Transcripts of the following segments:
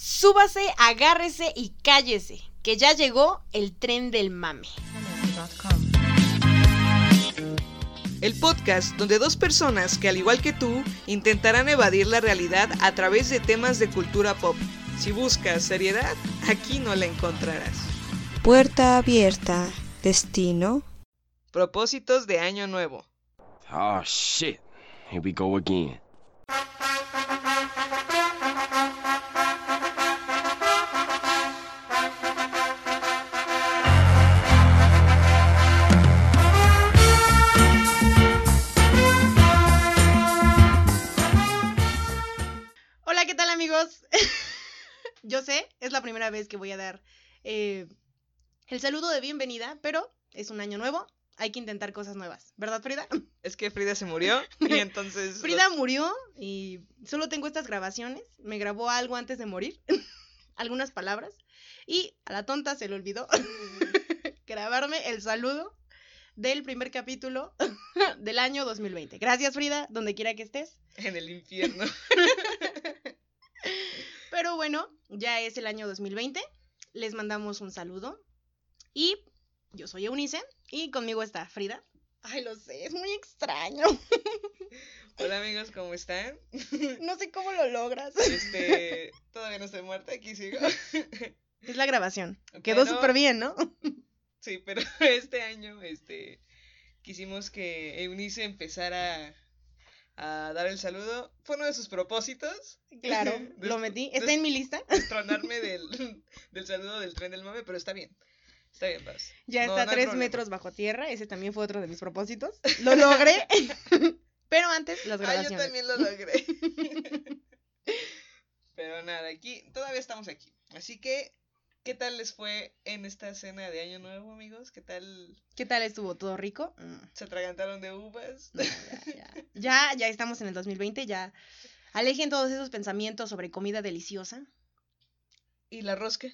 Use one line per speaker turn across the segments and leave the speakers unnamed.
Súbase, agárrese y cállese, que ya llegó el tren del mame.
El podcast donde dos personas que al igual que tú intentarán evadir la realidad a través de temas de cultura pop. Si buscas seriedad, aquí no la encontrarás.
Puerta abierta. Destino.
Propósitos de Año Nuevo.
Oh shit. Here we go again.
Yo sé, es la primera vez que voy a dar eh, el saludo de bienvenida, pero es un año nuevo, hay que intentar cosas nuevas, ¿verdad Frida?
Es que Frida se murió y entonces...
Frida murió y solo tengo estas grabaciones, me grabó algo antes de morir, algunas palabras, y a la tonta se le olvidó grabarme el saludo del primer capítulo del año 2020. Gracias Frida, donde quiera que estés.
En el infierno.
Pero bueno, ya es el año 2020. Les mandamos un saludo. Y yo soy Eunice. Y conmigo está Frida. Ay, lo sé, es muy extraño.
Hola amigos, ¿cómo están?
No sé cómo lo logras.
Este, todavía no estoy muerta, aquí sigo.
Es la grabación. Quedó súper bien, ¿no?
Sí, pero este año, este, quisimos que Eunice empezara a dar el saludo. Fue uno de sus propósitos.
Claro, lo metí. Está en mi lista.
Destronarme del, del saludo del tren del mame, pero está bien. Está bien, paz.
Ya
No,
está
no
tres metros bajo tierra. Ese también fue otro de mis propósitos. Lo logré. Pero antes, las
Ah, yo
grabaciones.
también lo logré. Pero nada, aquí, todavía estamos aquí. Así que, ¿qué tal les fue en esta cena de Año Nuevo, amigos? ¿Qué tal
¿Qué tal estuvo? ¿Todo rico? Mm.
se atragantaron de uvas?
No, ya, ya. ya, ya estamos en el 2020, ya alejen todos esos pensamientos sobre comida deliciosa.
¿Y la rosca?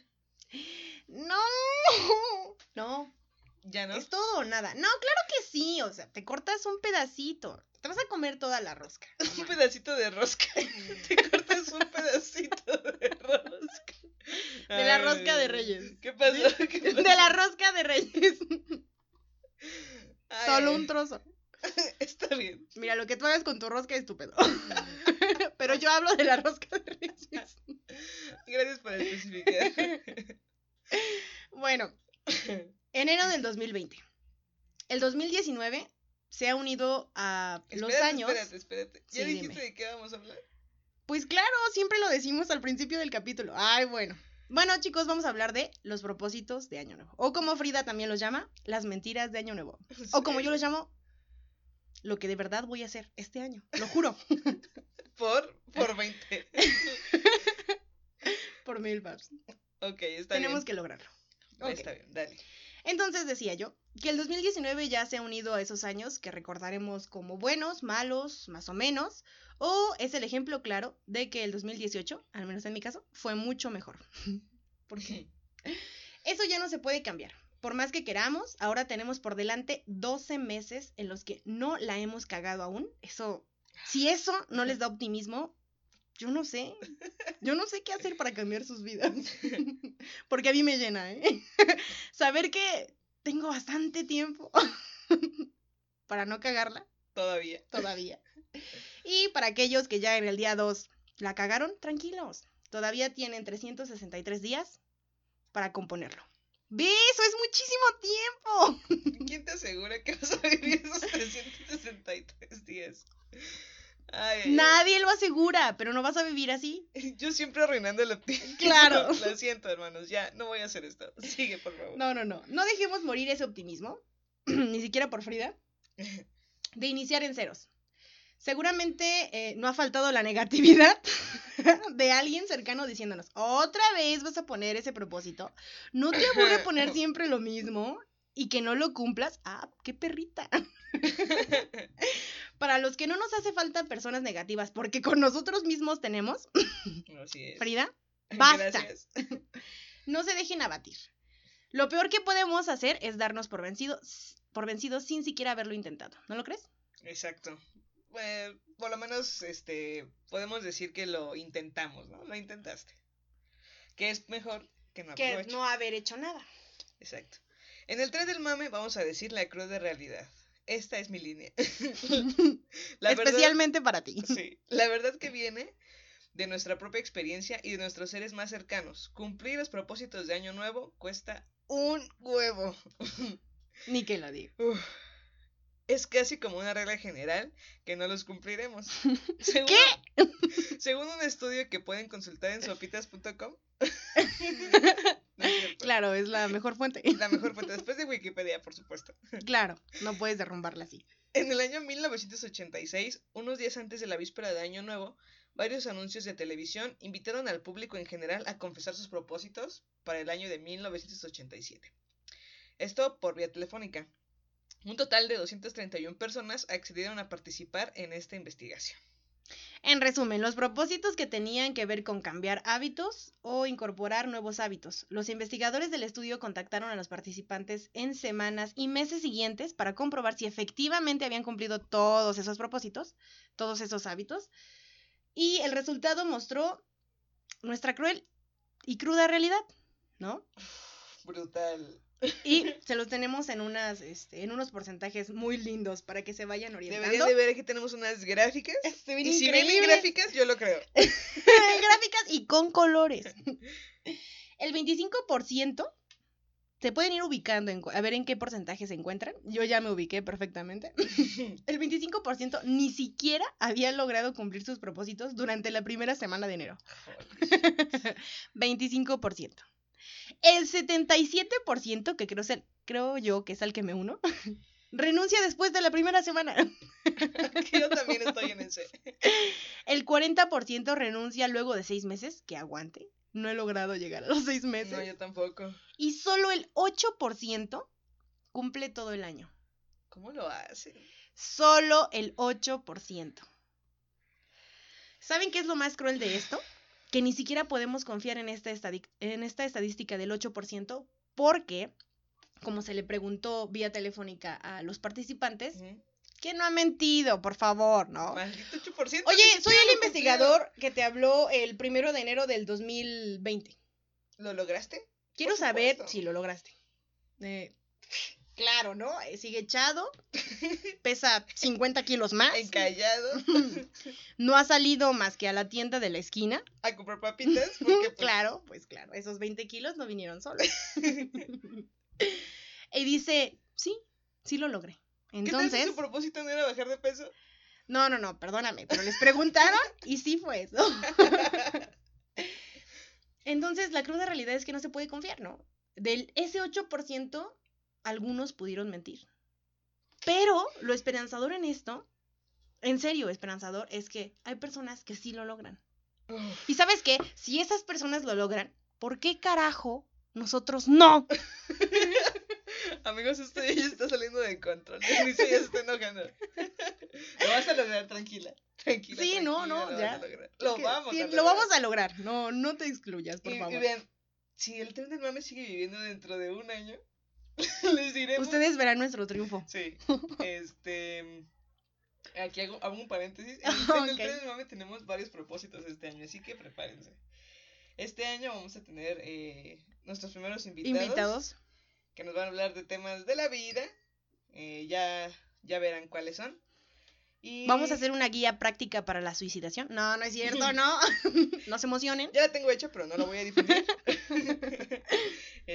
No, no,
Ya no.
es todo o nada. No, claro que sí, o sea, te cortas un pedacito, te vas a comer toda la rosca.
Un pedacito de rosca. Te cortas un pedacito de rosca.
De la rosca de Reyes.
¿Qué pasó? ¿Qué
De la rosca de reyes,
Ay,
solo un trozo.
Está bien.
Mira, lo que tú hagas con tu rosca es tu pedo. Pero yo hablo de la rosca de reyes.
Gracias por especificar.
Bueno, enero del 2020. El 2019 se ha unido a los
Espérate,
años.
Espérate, espérate. ¿Ya
Sí,
dijiste
dime.
de qué vamos a hablar?
Pues claro, siempre lo decimos al principio del capítulo. Ay, bueno. Bueno, chicos, vamos a hablar de los propósitos de Año Nuevo. O como Frida también los llama, las mentiras de Año Nuevo. O como yo los llamo, lo que de verdad voy a hacer este año. Lo juro.
Por, por 20.
Por mil babs.
Ok, está
Tenemos
bien.
que lograrlo.
Está bien, dale.
Entonces decía yo que el 2019 ya se ha unido a esos años que recordaremos como buenos, malos, más o menos, o es el ejemplo claro de que el 2018, al menos en mi caso, fue mucho mejor. ¿Por qué? Eso ya no se puede cambiar. Por más que queramos, ahora tenemos por delante 12 meses en los que no la hemos cagado aún. Eso, si eso no les da optimismo, yo no sé. Yo no sé qué hacer para cambiar sus vidas. Porque a mí me llena, ¿eh? Saber que tengo bastante tiempo para no cagarla
Todavía.
todavía. Y para aquellos que ya en el día 2 la cagaron, tranquilos. Todavía tienen 363 días para componerlo. ¿Ves? Eso es muchísimo tiempo.
¿Quién te asegura que vas a vivir esos 363 días? Ay.
Nadie lo asegura, pero no vas a vivir así.
Yo siempre arruinando el optimismo.
Claro.
Lo siento, hermanos. Ya, no voy a hacer esto. Sigue, por favor.
No, no, no. No dejemos morir ese optimismo, ni siquiera por Frida, de iniciar en ceros. Seguramente eh, no ha faltado la negatividad de alguien cercano diciéndonos, otra vez vas a poner ese propósito, no te aburre poner siempre lo mismo y que no lo cumplas. Ah, qué perrita. Para los que no nos hace falta personas negativas, porque con nosotros mismos tenemos,
Así es.
Frida, basta.
Gracias.
no se dejen abatir. Lo peor que podemos hacer es darnos por vencidos, por vencidos sin siquiera haberlo intentado. ¿No lo crees?
Exacto. Pues, por lo menos, este, podemos decir que lo intentamos, ¿no? Lo intentaste. Que es mejor que no
que no haber hecho nada.
Exacto. En el tren del mame vamos a decir la cruda realidad. Esta es mi línea. La verdad-
Especialmente para ti.
Sí, la verdad que viene de nuestra propia experiencia y de nuestros seres más cercanos. Cumplir los propósitos de año nuevo cuesta un huevo.
Ni que lo diga.
Uf. Es casi como una regla general que no los cumpliremos. Según, Según un estudio que pueden consultar en sopitas.com. No.
Claro, es la mejor fuente.
La mejor fuente después de Wikipedia, por supuesto.
Claro, no puedes derrumbarla así.
En el año 1986, unos días antes de la víspera de Año Nuevo, varios anuncios de televisión invitaron al público en general a confesar sus propósitos para el año de 1987. Esto por vía telefónica. Un total de 231 personas accedieron a participar en esta investigación.
En resumen, los propósitos que tenían que ver con cambiar hábitos o incorporar nuevos hábitos. Los investigadores del estudio contactaron a los participantes en semanas y meses siguientes para comprobar si efectivamente habían cumplido todos esos propósitos, todos esos hábitos. Y el resultado mostró nuestra cruel y cruda realidad, ¿no?
Brutal.
Y se los tenemos en unas, este, en unos porcentajes muy lindos para que se vayan orientando.
Deberían de ver aquí tenemos unas gráficas.
Se ven
Y si ven gráficas, yo lo creo.
gráficas y con colores. El 25% se pueden ir ubicando en, a ver en qué porcentaje se encuentran. Yo ya me ubiqué perfectamente. El 25% ni siquiera había logrado cumplir sus propósitos durante la primera semana de enero. 25%. El 77%, que creo, ser- creo yo que es al que me uno, renuncia después de la primera semana.
Que yo también estoy en ese.
El 40% renuncia luego de seis meses, que aguante. No he logrado llegar a los seis meses.
No, yo tampoco.
Y solo el 8% cumple todo el año.
¿Cómo lo hacen?
Solo el 8%. ¿Saben qué es lo más cruel de esto? Que ni siquiera podemos confiar en esta, estadi- en esta estadística del 8% porque, como se le preguntó vía telefónica a los participantes, que no ha mentido, por favor, ¿no?
Maldito 8%.
Oye, soy el investigador que te habló el primero de enero del 2020.
cumplieron. ¿Lo lograste?
Quiero saber si lo lograste. Eh, claro, ¿no? Eh, Sigue echado, pesa 50 kilos más,
Encallado.
no ha salido más que a la tienda de la esquina.
a comprar papitas. Porque, pues,
Claro, pues claro, esos 20 kilos no vinieron solos. y dice, sí, sí lo logré.
¿Qué tal si
Entonces,
su propósito no era bajar de peso?
no, no, no, perdóname, pero les preguntaron y sí fue eso. Entonces, la cruda realidad es que no se puede confiar, ¿no? Del ese 8%, algunos pudieron mentir. Pero lo esperanzador en esto, en serio esperanzador, es que hay personas que sí lo logran.
Uf,
Y sabes qué, si esas personas lo logran, ¿por qué carajo nosotros no?
Amigos, esto ya está saliendo de control. Luisa ya se está enojando. Lo vas a lograr, tranquila. Tranquila.
Sí, no,
tranquila,
no,
lo
ya.
vas a lograr. Lo vamos
sí,
a
Lo
lograr.
vamos a lograr. No, no te excluyas, por
y,
favor.
y vean, si el tren del mame sigue viviendo dentro de un año, les diremos.
Ustedes verán nuestro triunfo.
Sí. Este. Aquí hago, hago un paréntesis. En, el- en el
Ok.
tren del mame tenemos varios propósitos este año, así que prepárense. Este año vamos a tener eh, nuestros primeros invitados,
Invitados.
que nos van a hablar de temas de la vida. Eh, ya, ya verán cuáles son. Y
Vamos a hacer una guía práctica para la suicidación. No, no es cierto, no. no se emocionen.
Ya la tengo hecha, pero no la voy a difundir.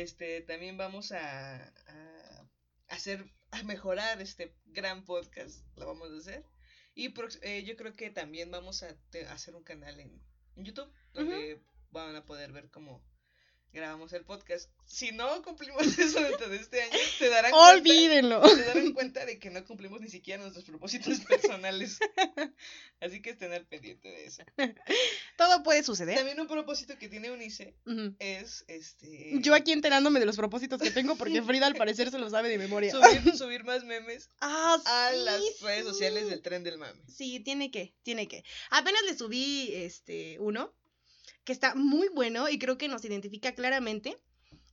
Este, también vamos a, a hacer, a mejorar este gran podcast. Lo vamos a hacer. Y eh, yo creo que también vamos a te- hacer un canal en, en YouTube donde van a poder ver cómo grabamos el podcast. Si no cumplimos eso dentro de este año, se darán cuenta,
Olvídenlo.
se darán cuenta de que no cumplimos ni siquiera nuestros propósitos personales. Así que estén al pendiente de eso.
Todo puede suceder.
También un propósito que tiene Unice
Ujú.
es este
Yo aquí enterándome de los propósitos que tengo porque Frida al parecer se lo sabe de memoria.
subir, subir más memes
Ah,
a
sí,
las redes
sí.
sociales del tren del mame.
Sí, tiene que, tiene que. Apenas le subí este uno que está muy bueno y creo que nos identifica claramente.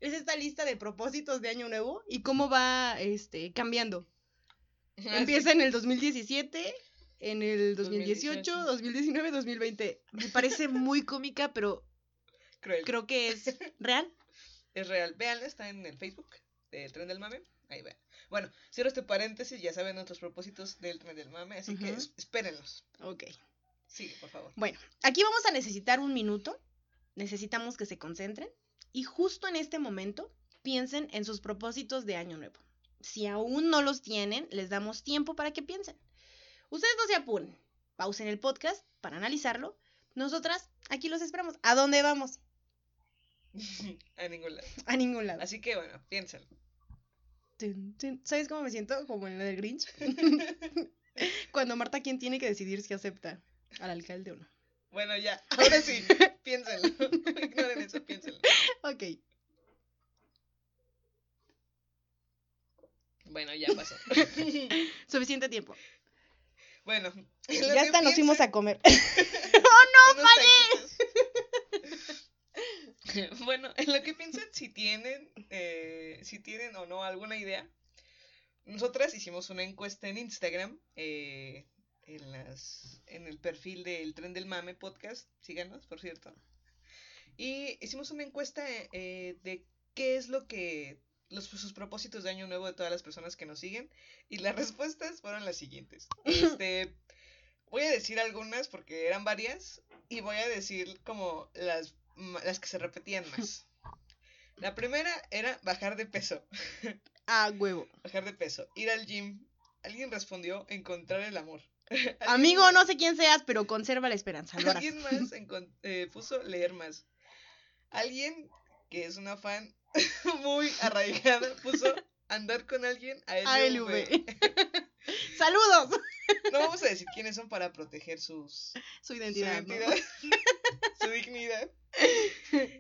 Es esta lista de propósitos de año nuevo y cómo va este cambiando. Empieza en el 2017, en el 2018,
2018.
2019, 2020. Me parece muy cómica, pero
cruel.
creo que es real.
Es real. Véanla, está en el Facebook del Tren del Mame. Ahí vean. Bueno, cierro este paréntesis, ya saben nuestros propósitos del Tren del Mame, así que espérenlos.
Ok.
Sigue, por favor.
Bueno, aquí vamos a necesitar un minuto. Necesitamos que se concentren. Y justo en este momento, piensen en sus propósitos de año nuevo. Si aún no los tienen, les damos tiempo para que piensen. Ustedes no se apuren. Pausen el podcast para analizarlo. Nosotras aquí los esperamos. ¿A dónde vamos?
A ningún lado.
A ningún lado.
Así que bueno,
tun. ¿Sabes cómo me siento? Como en la del Grinch. Cuando Marta, ¿quién tiene que decidir si acepta al alcalde o no?
Bueno, ya, ahora sí, piénsenlo. Ignoren eso, piénsenlo.
Ok.
Bueno, ya pasó.
Suficiente tiempo.
Bueno,
Ya hasta nos fuimos a comer.
no fallé! bueno, en lo que piensan, si tienen, eh, si tienen o no alguna idea, nosotras hicimos una encuesta en Instagram, eh, en las, en el perfil del Tren del Mame podcast, síganos, por cierto, y hicimos una encuesta eh, de qué es lo que los sus propósitos de año nuevo de todas las personas que nos siguen y las respuestas fueron las siguientes. Este, voy a decir algunas porque eran varias y voy a decir como las las que se repetían más. La primera era bajar de peso,
A huevo.
bajar de peso, ir al gym. Alguien respondió encontrar el amor.
Amigo, no sé quién seas, pero conserva la esperanza. Lo.
Alguien más eh, puso leer más. Alguien que es una fan muy arraigada puso andar con alguien a
ALV.
LV.
Saludos.
No vamos a decir quiénes son para proteger sus,
Su
su
identidad.
su dignidad.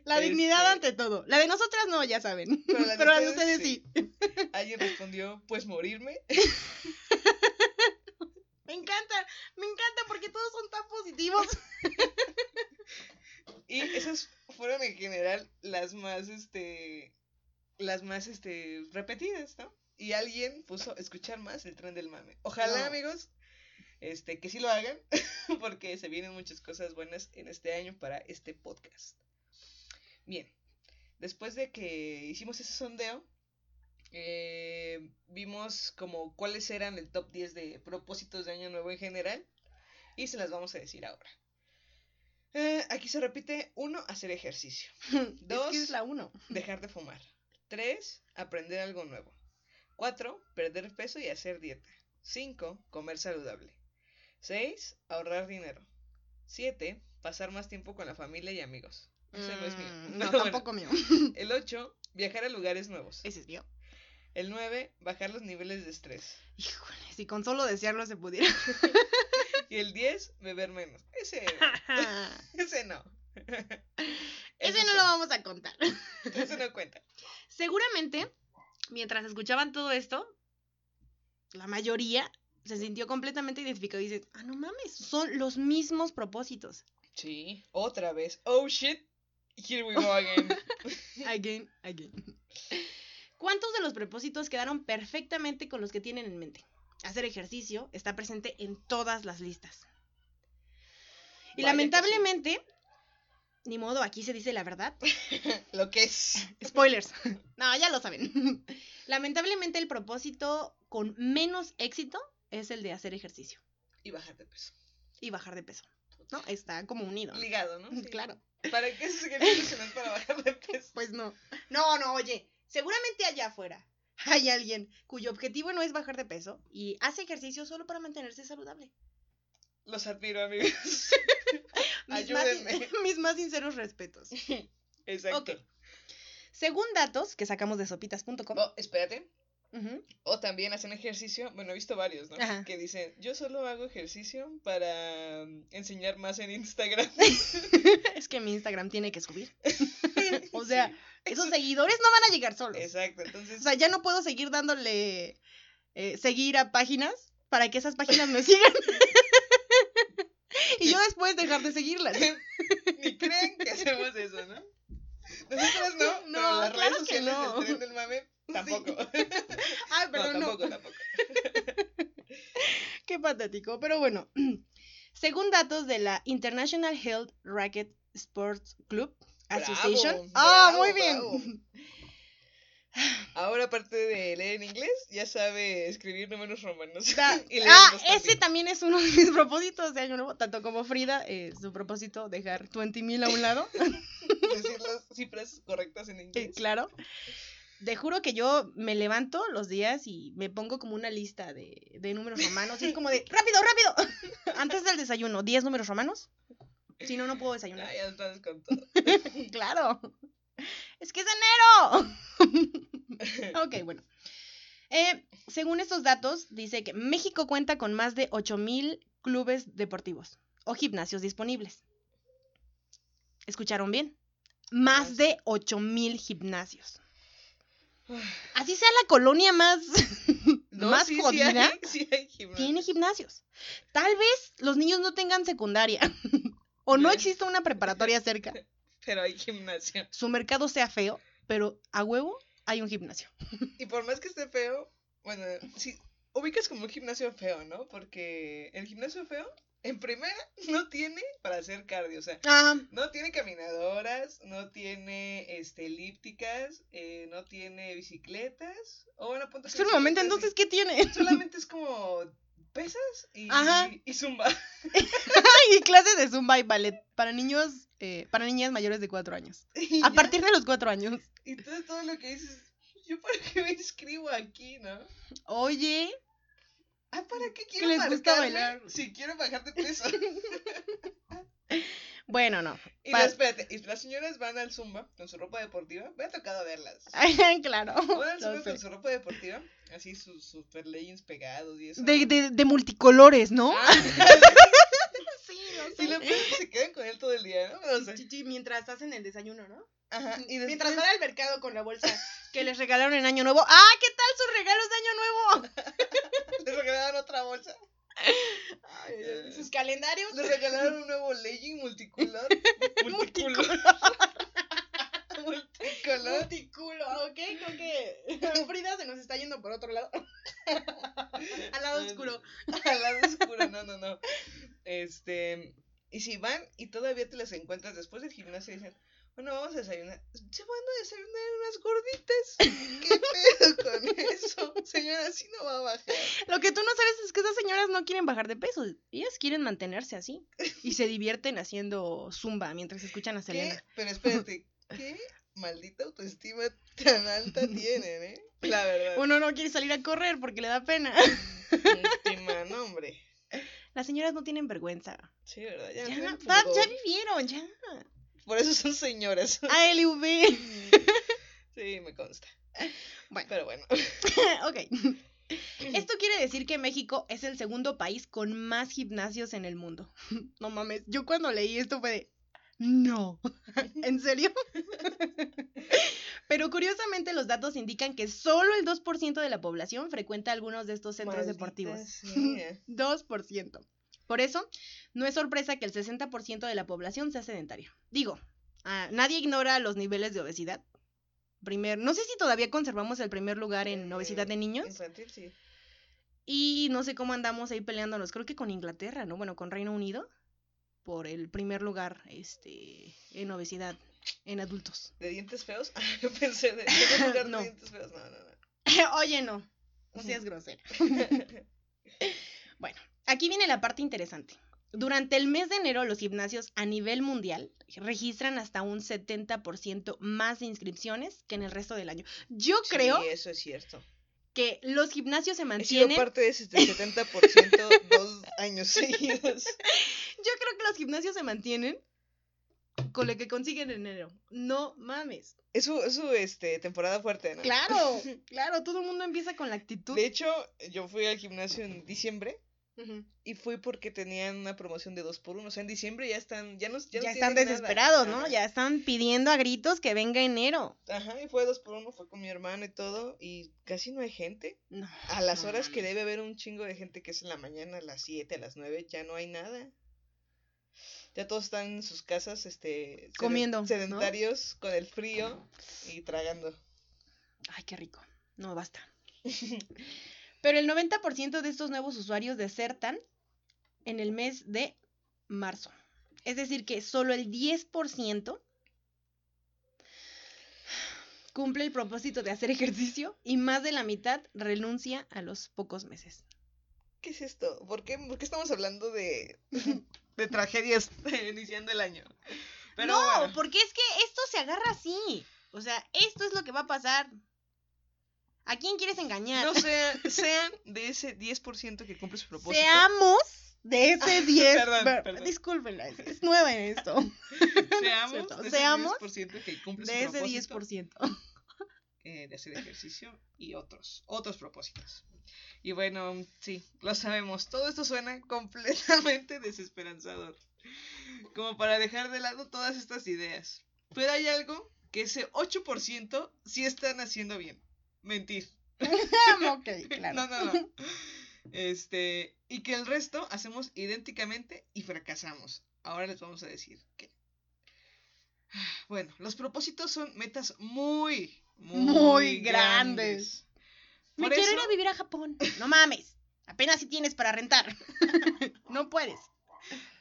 La dignidad
Este-
ante todo. La de nosotras no, ya saben.
Pero la de
Pero la de
ustedes,
ustedes sí.
Alguien respondió, pues morirme.
Me encanta, me encanta porque todos son tan positivos.
Y esas fueron en general las más, este, las más, este, repetidas, ¿no? Y alguien puso escuchar más el tren del mame. Ojalá,
No.
amigos, este, que sí lo hagan, porque se vienen muchas cosas buenas en este año para este podcast. Bien, después de que hicimos ese sondeo, eh, vimos como cuáles eran el top 10 de propósitos de año nuevo en general, y se las vamos a decir ahora. Eh, aquí se repite, uno, hacer ejercicio.
Es que es la uno.
Dejar de fumar. 3. Aprender algo nuevo. 4. Perder peso y hacer dieta. 5. Comer saludable. 6. Ahorrar dinero. 7. Pasar más tiempo con la familia y amigos. Ese no es mío.
Mm, No,
bueno.
tampoco mío.
El 8. Viajar a lugares nuevos.
Ese es mío.
El 9. Bajar los niveles de estrés.
Híjole, si con solo desearlo se pudiera.
Y el 10. Beber menos. Ese, ese no.
Ese no lo vamos a contar.
Ese no cuenta.
Seguramente, mientras escuchaban todo esto, la mayoría se sintió completamente identificado y dice, ah, no mames, son los mismos propósitos.
Sí. Otra vez. Oh shit. Here we go again.
Again, again. ¿Cuántos de los propósitos quedaron perfectamente con los que tienen en mente? Hacer ejercicio está presente en todas las listas. Y
Vaya que sí.
lamentablemente, ni modo, aquí se dice la verdad.
Lo que es.
Spoilers. No, ya lo saben. Lamentablemente el propósito con menos éxito es el de hacer ejercicio
Y bajar de peso.
y bajar de peso. ¿No? Está como unido.
Ligado, ¿no? Sí.
Claro.
¿Para qué es ejercicio para bajar de peso?
Pues no. No, no, oye. Seguramente allá afuera hay alguien cuyo objetivo no es bajar de peso y hace ejercicio solo para mantenerse saludable.
Los admiro, amigos.
Mis más,
Ayúdenme.
mis más sinceros respetos.
Exacto.
Según datos que sacamos de sopitas.com.
Oh, espérate. O también hacen ejercicio. Bueno, he visto varios, ¿no?
Ajá.
Que dicen, yo solo hago ejercicio para mm, enseñar más en Instagram.
es que mi Instagram tiene que subir. O sea, esos seguidores no van a llegar solos.
Exacto, entonces.
O sea, ya no puedo seguir dándole eh, seguir a páginas para que esas páginas me sigan. y yo después dejar de seguirlas.
Ni creen que hacemos eso, ¿no? Nosotras no,
No,
pero las
claro
redes
que
sociales
no.
del tren del mame tampoco.
Ay,
No,
perdón, no.
tampoco, tampoco.
Qué patético. Pero bueno, según datos de la International Health Racket Sports Club, Association. Ah, muy bien.
bravo. Ahora, aparte de leer en inglés, ya sabe escribir números romanos.
Da-
y
ah,
leerlos
ese
también.
también es uno de mis propósitos de año nuevo, tanto como Frida, eh, su propósito, dejar 20 mil a un lado.
Decir las cifras correctas en
Eh,
inglés.
claro. Te juro que yo me levanto los días y me pongo como una lista de, de números romanos. Y es como de, rápido, rápido. Antes del desayuno, 10 números romanos. Si no, no puedo desayunar.
Ah, ya estás con todo.
Claro. Es que es enero. ok, bueno. Eh, según estos datos, dice que México cuenta con más de 8.000 clubes deportivos o gimnasios disponibles. ¿Escucharon bien? Más de 8.000 gimnasios. Así sea la colonia más,
No,
más
sí, sí
jodida,
hay, sí hay gimnasio.
tiene gimnasios. Tal vez los niños no tengan secundaria o no
Bien.
exista una preparatoria cerca.
Pero hay gimnasio.
Su mercado sea feo, pero a huevo hay un gimnasio.
Y por más que esté feo, bueno, si ubicas como un gimnasio feo, ¿no? Porque el gimnasio feo, en primera, no tiene para hacer cardio. O sea, no tiene caminadoras, no tiene este, elípticas, eh, no tiene bicicletas. O bueno, punto
espera un momento, entonces, ¿qué tiene?
Solamente es como pesas y,
Ajá.
y zumba.
y clases de zumba y ballet para niños, eh, para niñas mayores de cuatro años.
Y
A
ya.
partir de los cuatro años.
Y todo, todo lo que dices, ¿yo para qué me inscribo aquí, no?
Oye,
Ah, ¿para qué quiero
les gusta bailar.
Si quiero bajar de peso.
bueno, no.
Y
Pa-
no, espérate, y las señoras van al Zumba con su ropa deportiva. Me ha tocado verlas.
claro.
Van al Zumba
sé.
con su ropa deportiva. Así sus super leggings pegados y eso.
De, de, de multicolores, ¿no?
Ah,
sí, lo
y lo peor es que se quedan con él todo el día, ¿no? O sea,
mientras hacen el desayuno, ¿no?
ajá. Y después,
Mientras van al mercado con la bolsa que les regalaron en Año Nuevo. ¡Ah, qué tal sus regalos de Año Nuevo!
les regalaron otra bolsa.
Ay, sus calendarios.
Les regalaron un nuevo legging multicolor. Multicolor. multicolor.
Multiculo, ¿ok? Creo que Frida se nos está yendo por otro lado. Al lado oscuro.
Al lado oscuro, no, no, no. Este. Y si van y todavía te las encuentras después del gimnasio y dicen, bueno, vamos a desayunar. Se van a desayunar unas gorditas. ¿Qué pedo con eso? Señora, así no va a bajar.
Lo que tú no sabes es que esas señoras no quieren bajar de peso. Ellas quieren mantenerse así. Y se divierten haciendo zumba mientras escuchan a
¿Qué?
Selena.
Pero espérate, ¿qué maldita autoestima tan alta tienen, eh? La verdad.
Uno no quiere salir a correr porque le da pena.
Última, no, hombre.
Las señoras no tienen vergüenza.
Sí, ¿verdad? Ya,
ya vivieron, ya.
Por eso son señoras.
ALV.
Sí, me consta.
Bueno.
Pero bueno.
ok. Esto quiere decir que México es el segundo país con más gimnasios en el mundo. No mames, yo cuando leí esto fue de... No, ¿en serio? Pero curiosamente los datos indican que solo el 2% de la población frecuenta algunos de estos centros
Maldita
deportivos.
sea.
2%. Por eso, no es sorpresa que el 60% de la población sea sedentaria. Digo, ah, nadie ignora los niveles de obesidad. Primer, no sé si todavía conservamos el primer lugar en obesidad de
Eh,
niños.
Infantil, sí.
Y no sé cómo andamos ahí peleándonos. Creo que con Inglaterra, ¿no? Bueno, con Reino Unido. Por el primer lugar este, en obesidad en adultos.
¿De dientes feos? Ah, yo pensé de, de
No.
de dientes feos. No, no, no.
Oye, no. No seas grosera. Bueno, aquí viene la parte interesante. Durante el mes de enero, los gimnasios a nivel mundial registran hasta un 70% más de inscripciones que en el resto del año. Yo creo
Sí, eso es cierto.
que los gimnasios se
He sido
mantienen.
parte de ese 70% dos años seguidos.
Yo creo que los gimnasios se mantienen con lo que consiguen en enero. No mames.
Es su, es su, este, temporada fuerte, ¿no?
Claro, claro, todo el mundo empieza con la actitud.
De hecho, yo fui al gimnasio en diciembre Y fui porque tenían una promoción de dos por uno. O sea, en diciembre ya están, ya no, ya
Ya,
no
están
nada.
desesperados, ¿no?
Ajá.
Ya están pidiendo a gritos que venga enero.
Ajá, y fue dos por uno, fue con mi hermano y todo, y casi no hay gente.
No.
A las
no
horas que debe haber un chingo de gente que es en la mañana, a las 7, a las 9, ya no hay nada. Ya todos están en sus casas, este,
Comiendo,
sedentarios, con el frío y tragando.
Ay, qué rico. No basta. Pero el 90% de estos nuevos usuarios desertan en el mes de marzo. Es decir, que solo el 10% cumple el propósito de hacer ejercicio y más de la mitad renuncia a los pocos meses.
¿Qué es esto? ¿Por qué, por qué estamos hablando de, de tragedias iniciando el año? Pero
no,
bueno,
porque es que esto se agarra así. O sea, esto es lo que va a pasar. ¿A quién quieres engañar?
no sea- sean de ese 10% que cumple su propósito.
Seamos de ese 10.
Perdón, perdón.
Discúlpenla, es, es nueva en esto.
Seamos
cierto.
de ese
Seamos
10% que cumple su
De ese
propósito.
10%.
eh, de hacer ejercicio y otros, otros propósitos. Y bueno, sí, lo sabemos, todo esto suena completamente desesperanzador, como para dejar de lado todas estas ideas. Pero hay algo que ese 8% sí están haciendo bien, mentir.
ok, claro.
No, no, no. Este, y que el resto hacemos idénticamente y fracasamos. Ahora les vamos a decir que. Bueno, los propósitos son metas muy, muy,
Muy
grandes.
grandes. Me
Por
quiero
eso,
ir a vivir a Japón. No mames. Apenas si tienes para rentar. no puedes.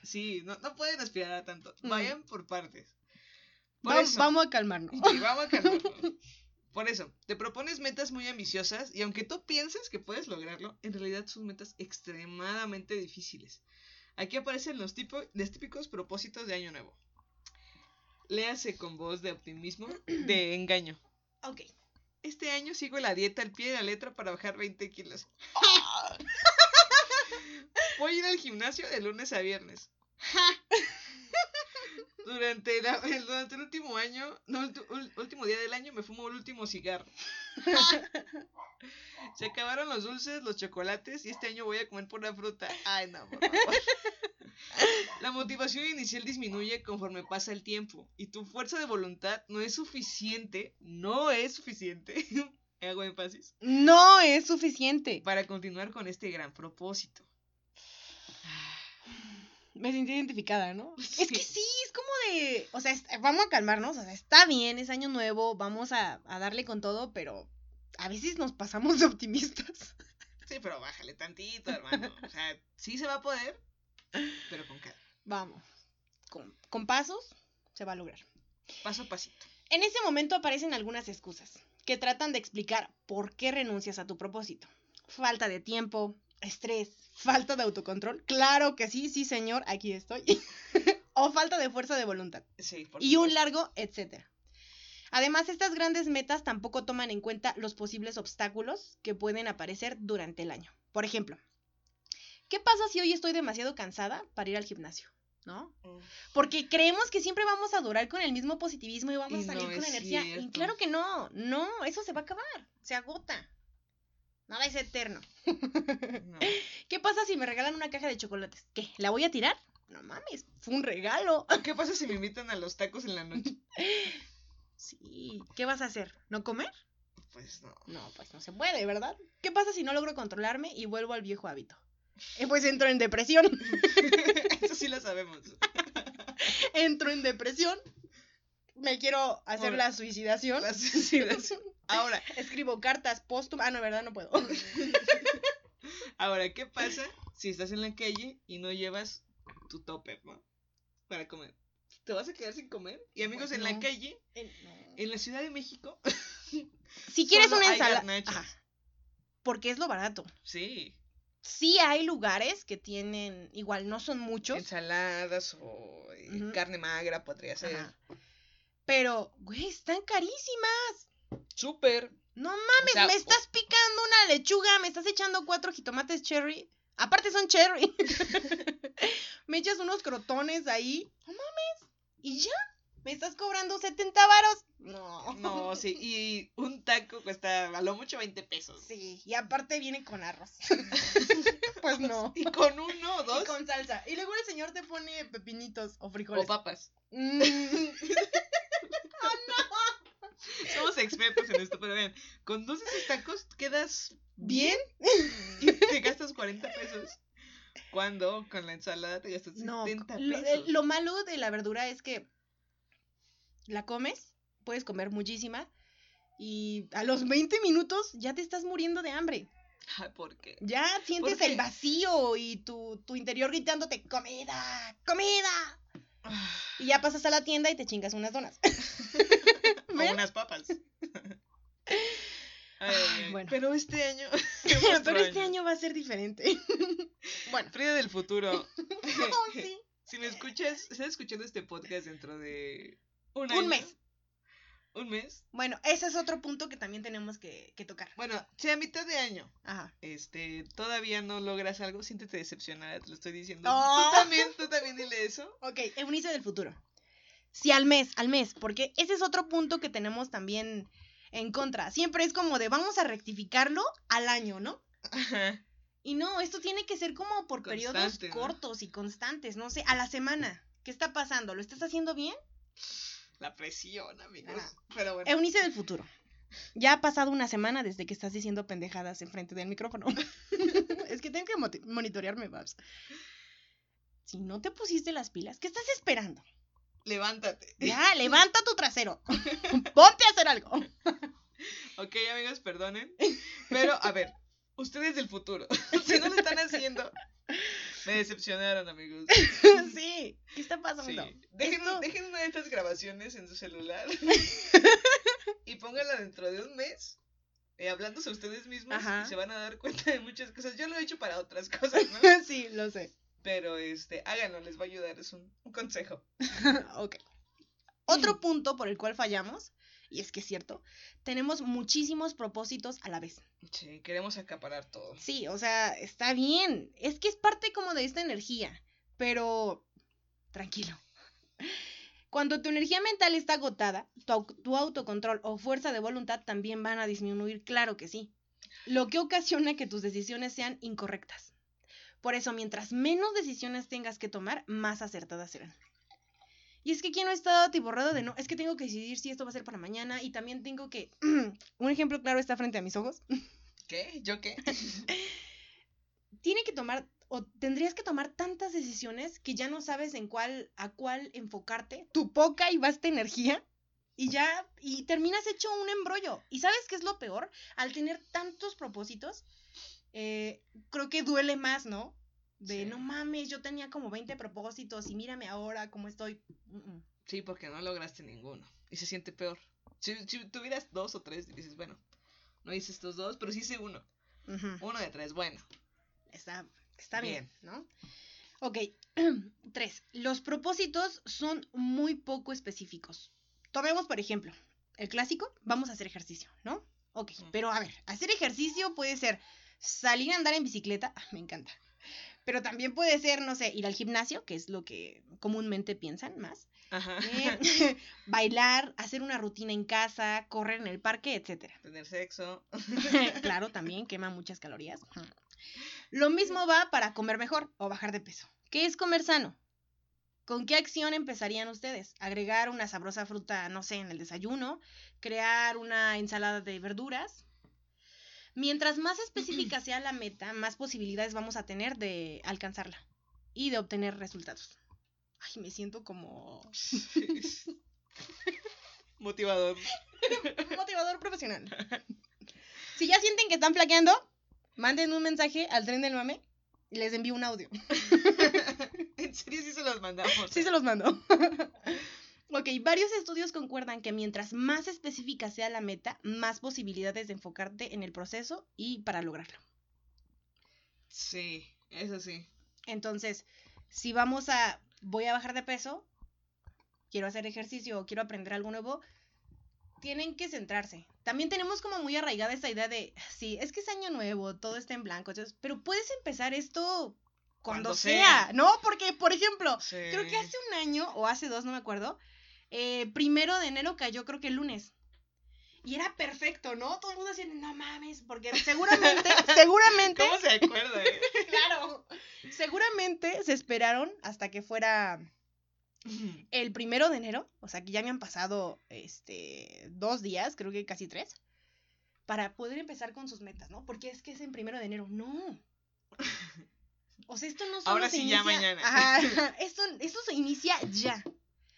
sí, no, no pueden aspirar a tanto. Vayan por partes. Por
Va-
eso,
Vamos a calmarnos.
Sí, vamos a calmarnos. Por eso, te propones metas muy ambiciosas y aunque tú pienses que puedes lograrlo, en realidad son metas extremadamente difíciles. Aquí aparecen los, tipo, los típicos propósitos de año nuevo. Léase con voz de optimismo, de engaño.
Ok.
Este año sigo la dieta al pie de la letra para bajar 20 kilos. Voy a ir al gimnasio de lunes a viernes. Durante, la- el, durante el último año, no, ul- último día del año, me fumo el último cigarro. Se acabaron los dulces, los chocolates y este año voy a comer pura fruta. Ay, no, por favor. La motivación inicial disminuye conforme pasa el tiempo y tu fuerza de voluntad no es suficiente, no es suficiente, hago énfasis,
No es suficiente.
para continuar con este gran propósito.
Me sentí identificada, ¿no? Es que sí, es como de. O sea, vamos a calmarnos. O sea, está bien, es año nuevo. Vamos a, a darle con todo, pero a veces nos pasamos de optimistas.
Sí, pero bájale tantito, hermano. O sea, sí se va a poder, pero con calma,
Vamos. Con, con pasos se va a lograr.
paso a pasito.
En ese momento aparecen algunas excusas que tratan de explicar por qué renuncias a tu propósito. Falta de tiempo, estrés, falta de autocontrol. Claro que sí, sí, señor, aquí estoy. o falta de fuerza de voluntad.
Sí, por
y un largo, etcétera. Además, estas grandes metas tampoco toman en cuenta los posibles obstáculos que pueden aparecer durante el año. Por ejemplo, ¿qué pasa si hoy estoy demasiado cansada para ir al gimnasio? ¿No?
Mm.
Porque creemos que siempre vamos a durar con el mismo positivismo y vamos
Y
a salir
no
con energía. Y claro que no, no, eso se va a acabar, se agota. Nada es eterno.
No.
¿Qué pasa si me regalan una caja de chocolates? ¿Qué? ¿La voy a tirar? No mames, fue un regalo.
¿Qué pasa si me invitan a los tacos en la noche?
Sí, ¿qué vas a hacer? ¿No comer?
Pues no.
No, pues no se puede, ¿verdad? ¿Qué pasa si no logro controlarme y vuelvo al viejo hábito? Eh, pues entro en depresión.
Eso sí lo sabemos.
entro en depresión. Me quiero hacer
Ahora,
la suicidación.
La suicidación. Ahora,
Escribo cartas póstumas. Ah, no, ¿verdad? No puedo.
ahora, ¿qué pasa si estás en la calle y no llevas tu topper, ¿no? Para comer. ¿Te vas a quedar sin comer? Y amigos,
Pues
en la calle,
no.
en la Ciudad de México,
Si quieres una ensalada. Porque es lo barato.
sí,
Sí hay lugares que tienen, igual no son muchos.
ensaladas o eh, carne magra podría ser.
Ajá. Pero, güey, están carísimas.
Súper.
No mames,
sea,
me estás picando una lechuga, me estás echando cuatro jitomates cherry. Aparte son cherry. me echas unos crotones ahí. No mames. Y ya. ¿Me estás cobrando 70 varos? No.
No, sí. Y un taco cuesta a lo mucho 20 pesos.
Sí, y aparte viene con arroz. pues no.
Y con uno o
Y
dos.
con salsa. Y luego el señor te pone pepinitos o frijoles.
O papas.
Mm,
Somos expertos en esto, pero vean, con dos de esos tacos quedas
¿Bien?
y te gastas 40 pesos. Cuando con la ensalada te gastas
No,
70
lo,
pesos.
lo malo de la verdura es que la comes, puedes comer muchísima y a los 20 minutos ya te estás muriendo de hambre.
¿por qué?
Ya sientes
qué?
el vacío y tu, tu interior gritándote, comida, comida.
Ah,
Y ya pasas a la tienda y te chingas unas donas.
O
¿Ven?
unas papas. Ay, ay, ay.
Bueno.
Pero este año.
Pero este año va a ser diferente. bueno.
Frida del futuro.
Oh, sí.
Si me escuchas, estás escuchando este podcast dentro de un,
Un
año,
mes.
Un mes.
Bueno, ese es otro punto que también tenemos que, que tocar.
Bueno, si a mitad de año
Ajá.
este, todavía no logras algo, siéntete decepcionada, te lo estoy diciendo.
Oh.
Tú también, tú también dile eso.
Ok, Eunice del futuro. Sí, al mes, al mes, porque ese es otro punto que tenemos también en contra. Siempre es como de vamos a rectificarlo al año, ¿no?
Ajá.
Y no, esto tiene que ser como por periodos cortos y constantes, no sé, a la semana. ¿Qué está pasando? ¿Lo estás haciendo bien?
La presión, amigos.
Ajá.
Pero bueno.
Eunice del futuro. Ya ha pasado una semana desde que estás diciendo pendejadas enfrente del micrófono. es que tengo que monitorearme, Babs. Si no te pusiste las pilas, ¿qué estás esperando?
Levántate.
Ya, levanta tu trasero. Ponte a hacer algo.
Ok, amigos, perdonen. Pero, a ver, ustedes del futuro, si no lo están haciendo, me decepcionaron, amigos.
sí, ¿qué está
Sí.
pasando?
Dejen,
Esto-
dejen una de estas grabaciones en su celular y pónganla dentro de un mes. eh, hablándose ustedes mismos
Ajá.
y se van a dar cuenta de muchas cosas. Yo lo he hecho para otras cosas, ¿no?
sí, lo sé.
Pero este, háganlo, les va a ayudar, es un, un consejo.
ok. Otro punto por el cual fallamos, y es que es cierto, tenemos muchísimos propósitos a la vez.
Sí, queremos acaparar todo.
Sí, o sea, está bien. Es que es parte como de esta energía, pero tranquilo. Cuando tu energía mental está agotada, tu, tu autocontrol o fuerza de voluntad también van a disminuir, claro que sí. Lo que ocasiona que tus decisiones sean incorrectas. Por eso, mientras menos decisiones tengas que tomar, más acertadas serán. Y es que quién no está atiborrado de no, es que tengo que decidir si esto va a ser para mañana y también tengo que... Un ejemplo claro está frente a mis ojos.
¿Qué? ¿Yo qué?
tiene que tomar o tendrías que tomar tantas decisiones que ya no sabes en cuál a cuál enfocarte, tu poca y vasta energía y ya y terminas hecho un embrollo. ¿Y sabes qué es lo peor? Al tener tantos propósitos, eh, creo que duele más, ¿no? De
Sí.
no mames, yo tenía como 20 propósitos y mírame ahora cómo estoy.
Sí, porque no lograste ninguno. Y se siente peor. Si, si tuvieras dos o tres, dices, bueno, no hice estos dos, pero sí hice uno. Uno de tres, bueno.
Está, está bien,
Bien.
¿no? Ok, tres. Los propósitos son muy poco específicos. Tomemos, por ejemplo, el clásico, vamos a hacer ejercicio, ¿no? Ok, pero a ver, hacer ejercicio puede ser salir a andar en bicicleta, ah, me encanta. Pero también puede ser, no sé, ir al gimnasio, que es lo que comúnmente piensan más.
Ajá.
eh, bailar, hacer una rutina en casa, correr en el parque, etcétera.
Tener sexo.
claro, también quema muchas calorías. Lo mismo va para comer mejor o bajar de peso. ¿Qué es comer sano? ¿Con qué acción empezarían ustedes? ¿Agregar una sabrosa fruta, no sé, en el desayuno? ¿Crear una ensalada de verduras? Mientras más específica sea la meta, más posibilidades vamos a tener de alcanzarla y de obtener resultados. Ay, me siento como
Motivador.
motivador profesional. Si ya sienten que están flaqueando, manden un mensaje al tren del mame y les envío un audio.
en serio, sí se los mandamos.
Sí se los mando. Ok, varios estudios concuerdan que mientras más específica sea la meta, más posibilidades de enfocarte en el proceso y para lograrlo.
Sí, eso sí.
Entonces, si vamos a, voy a bajar de peso, quiero hacer ejercicio o quiero aprender algo nuevo, tienen que centrarse. También tenemos como muy arraigada esa idea de, sí, es que es año nuevo, todo está en blanco, entonces, pero puedes empezar esto cuando,
Cuando
sea,
sea.
¿no? Porque, por ejemplo,
Sí.
creo que hace un año o hace dos, no me acuerdo, eh, primero de enero cayó creo que el lunes. Y era perfecto, ¿no? Todo el mundo decía, no mames, porque seguramente, seguramente,
¿Cómo se acuerda, eh?
claro, seguramente se esperaron hasta que fuera el primero de enero, o sea que ya me han pasado este dos días, creo que casi tres, para poder empezar con sus metas, ¿no? Porque es que es en primero de enero, no. O sea, esto no solo
Ahora
se
sí, ya mañana.
Ajá, esto, esto se inicia ya.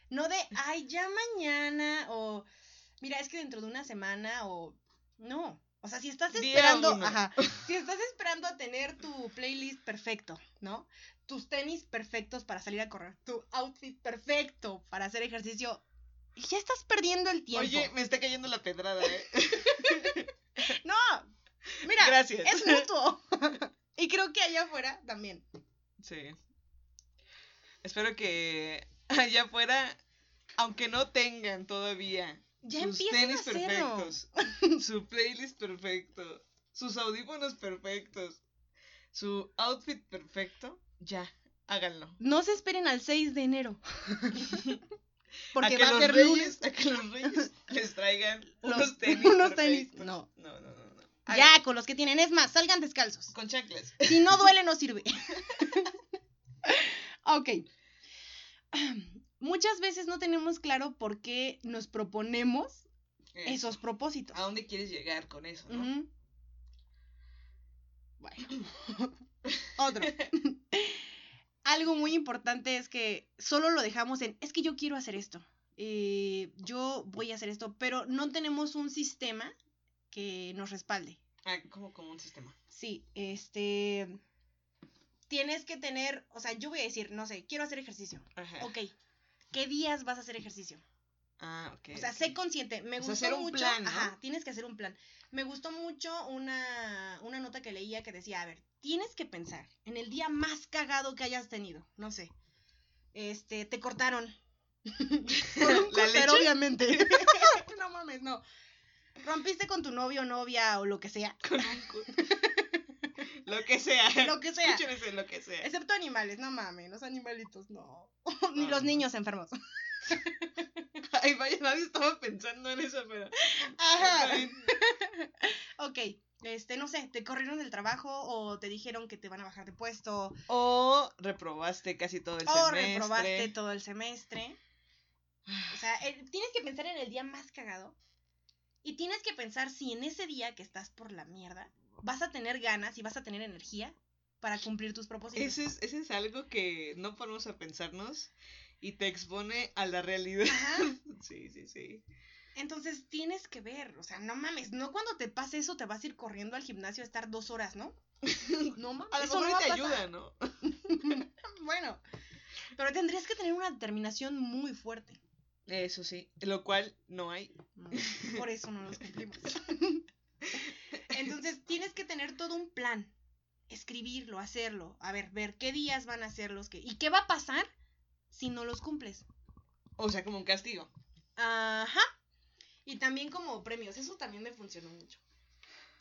No de, ay, ya mañana, o mira, es que dentro de una semana, o no. O sea, si estás esperando, ajá, si estás esperando a tener tu playlist perfecto, ¿no? Tus tenis perfectos para salir a correr, tu outfit perfecto para hacer ejercicio, ya estás perdiendo el tiempo.
Oye, me está cayendo la pedrada, eh.
No,
Gracias.
Es mutuo. y creo que allá afuera también.
Sí. Espero que allá afuera, aunque no tengan todavía
Ya
sus
a
tenis perfectos, su playlist perfecto, sus audífonos perfectos, su outfit perfecto, ya, háganlo.
No se esperen al 6 de enero. Porque
a que
va a
los
ser
reyes,
lunes.
a que los reyes les traigan
Los-
unos tenis
unos tenis, no.
No, no, no.
Ya, con los que tienen. Es más, salgan descalzos.
con chanclas.
Si no duele, no sirve. ok. Muchas veces no tenemos claro por qué nos proponemos
Eso.
esos propósitos.
¿A dónde quieres llegar con eso, no?
Bueno. Otro. Algo muy importante es que solo lo dejamos en, es que yo quiero hacer esto. eh, yo voy a hacer esto, pero no tenemos un sistema que nos respalde.
Ah, como, como un sistema.
Sí, este. Tienes que tener, o sea, yo voy a decir, no sé, quiero hacer ejercicio.
Ajá.
Ok, ¿qué días vas a hacer ejercicio?
Ah, ok.
O sea, sé consciente. Me
O sea,
gustó
un
mucho.
plan, ¿no?
Ajá, tienes que hacer un plan. Me gustó mucho una, una nota que leía que decía, a ver, tienes que pensar en el día más cagado que hayas tenido. No sé. Este, te cortaron. Por un
¿La
cúter,
leche?
obviamente. no mames, no. Rompiste con tu novio o novia o lo que sea.
Con un cu- lo que sea.
Lo que sea.
Escuchen ese, lo que sea.
Excepto animales, no mames, los animalitos no. Ni los
no.
niños enfermos.
Ay, vaya, nadie estaba pensando en eso, pero.
Ajá. Ok, este, no sé, te corrieron del trabajo o te dijeron que te van a bajar de puesto
O reprobaste casi todo el
o
semestre.
reprobaste todo el semestre. O sea, tienes que pensar en el día más cagado y tienes que pensar si en ese día que estás por la mierda vas a tener ganas y vas a tener energía para cumplir tus propósitos.
Ese es, ese es algo que no ponemos a pensarnos y te expone a la realidad.
Ajá.
Sí, sí, sí.
Entonces tienes que ver, o sea, no mames, no cuando te pase eso te vas a ir corriendo al gimnasio a estar dos horas, ¿no? No mames,
A lo mejor
no
te ayuda, ¿no?
Bueno, pero tendrías que tener una determinación muy fuerte.
Eso sí, lo cual no hay.
No, por eso no los cumplimos. Entonces tienes que tener todo un plan, escribirlo, hacerlo, a ver, ver qué días van a ser los que y qué va a pasar si no los cumples.
O sea, como un castigo.
Ajá. Y también como premios, eso también me funcionó mucho.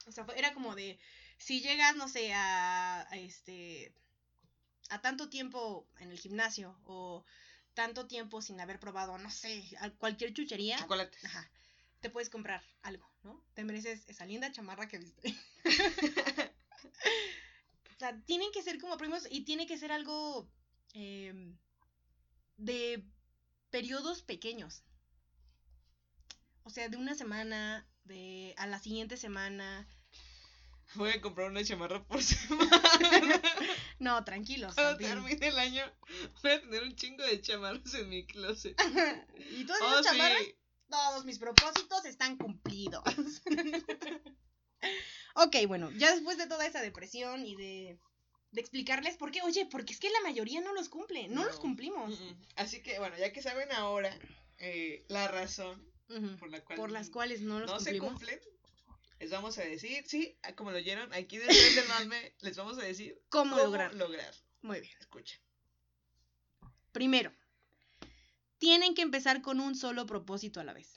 O sea, era como de si llegas, no sé, a, a este a tanto tiempo en el gimnasio o tanto tiempo sin haber probado, no sé, a cualquier chuchería,
Chocolate.
Ajá. Te puedes comprar algo, ¿no? Te mereces esa linda chamarra que viste. o sea, tienen que ser como primos y tiene que ser algo em, de periodos pequeños. O sea, de una semana, de a la siguiente semana.
Voy a comprar una chamarra por semana.
No, tranquilos.
Cuando termine el año, voy a tener un chingo de chamarras en mi closet.
y todas
Oh,
esas chamarras,
sí.
Todos mis propósitos están cumplidos. ok, bueno, ya después de toda esa depresión y de, de explicarles por qué, oye, porque es que la mayoría no los cumple, no, los cumplimos.
Mm, mm. Así que, bueno, ya que saben ahora eh, la razón por la cual
Por las cuales no los
no se
cumplimos.
cumplen, les vamos a decir, sí, ah, como lo oyeron, aquí Tren del Mame, les vamos a decir
¿Cómo, lograr?
lograr.
Muy bien.
Escucha.
Primero, tienen que empezar con un solo propósito a la vez.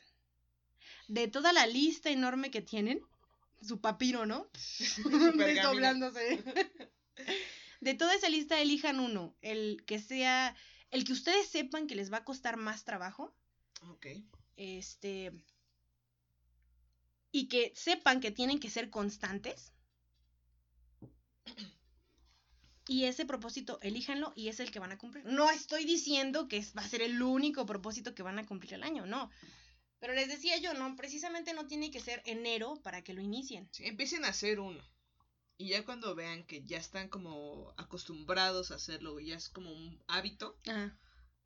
De toda la lista enorme que tienen, su papiro, ¿no? Desdoblándose. De toda esa lista elijan uno, el que sea, el que ustedes sepan que les va a costar más trabajo,
Ok.
este, y que sepan que tienen que ser constantes. Y ese propósito, elíjanlo y es el que van a cumplir. No estoy diciendo que va a ser el único propósito que van a cumplir el año, no. Pero les decía yo, no, precisamente no tiene que ser enero para que lo inicien.
Sí, empiecen a hacer uno. Y ya cuando vean que ya están como acostumbrados a hacerlo, ya es como un hábito,
Ajá.